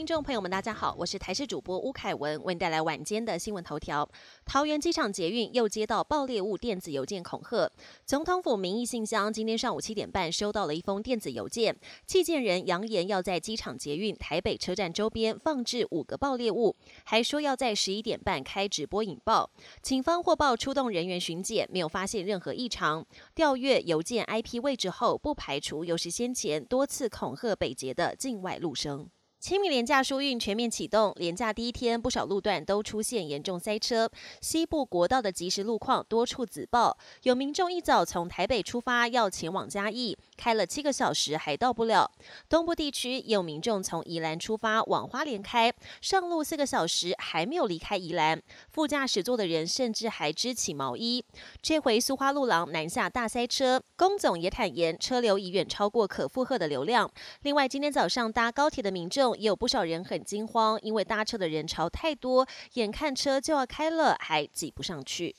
听众朋友们，大家好，我是台视主播吴凯文，为您带来晚间的新闻头条。桃园机场捷运又接到爆裂物电子邮件恐吓，总统府民意信箱今天上午七点半收到了一封电子邮件，寄件人扬言要在机场捷运台北车站周边放置五个爆裂物，还说要在十一点半开直播引爆。警方获报出动人员巡检，没有发现任何异常。调阅邮件 IP 位置后，不排除又是先前多次恐吓北捷的境外陆生。清明廉价疏运全面启动，廉价第一天，不少路段都出现严重塞车。西部国道的即时路况多处紫爆，有民众一早从台北出发要前往嘉义，开了七个小时还到不了。东部地区也有民众从宜兰出发往花莲开，上路四个小时还没有离开宜兰，副驾驶座的人甚至还织起毛衣。这回苏花路廊南下大塞车，龚总也坦言车流已远超过可负荷的流量。另外，今天早上搭高铁的民众。也有不少人很惊慌，因为搭车的人潮太多，眼看车就要开了，还挤不上去。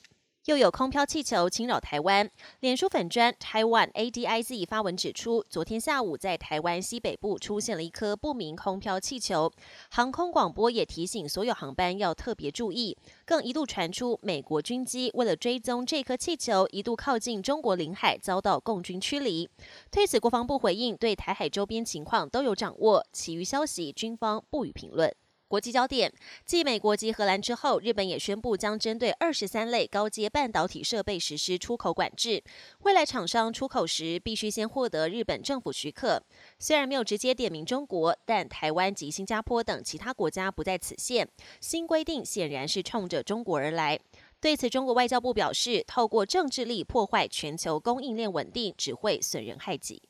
又有空飘气球侵扰台湾，脸书粉砖 Taiwan ADIZ 发文指出，昨天下午在台湾西北部出现了一颗不明空飘气球，航空广播也提醒所有航班要特别注意，更一度传出美国军机为了追踪这颗气球，一度靠近中国领海，遭到共军驱离。对此，国防部回应，对台海周边情况都有掌握，其余消息军方不予评论。国际焦点：继美国及荷兰之后，日本也宣布将针对二十三类高阶半导体设备实施出口管制。未来厂商出口时，必须先获得日本政府许可。虽然没有直接点名中国，但台湾及新加坡等其他国家不在此限。新规定显然是冲着中国而来。对此，中国外交部表示，透过政治力破坏全球供应链稳定，只会损人害己。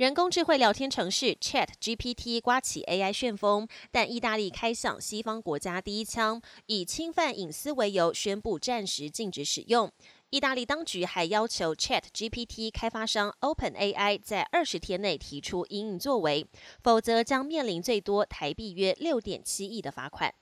人工智慧聊天程式 Chat GPT 刮起 AI 旋风，但意大利开响西方国家第一枪，以侵犯隐私为由宣布暂时禁止使用。意大利当局还要求 Chat GPT 开发商 OpenAI 在二十天内提出应应作为，否则将面临最多台币约六点七亿的罚款。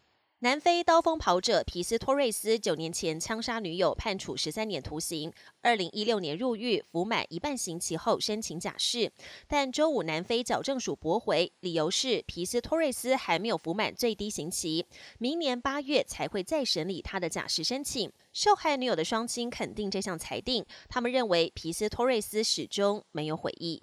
南非刀锋跑者皮斯托瑞斯九年前枪杀女友，判处十三年徒刑。二零一六年入狱，服满一半刑期后申请假释，但周五南非矫正署驳回，理由是皮斯托瑞斯还没有服满最低刑期，明年八月才会再审理他的假释申请。受害女友的双亲肯定这项裁定，他们认为皮斯托瑞斯始终没有悔意。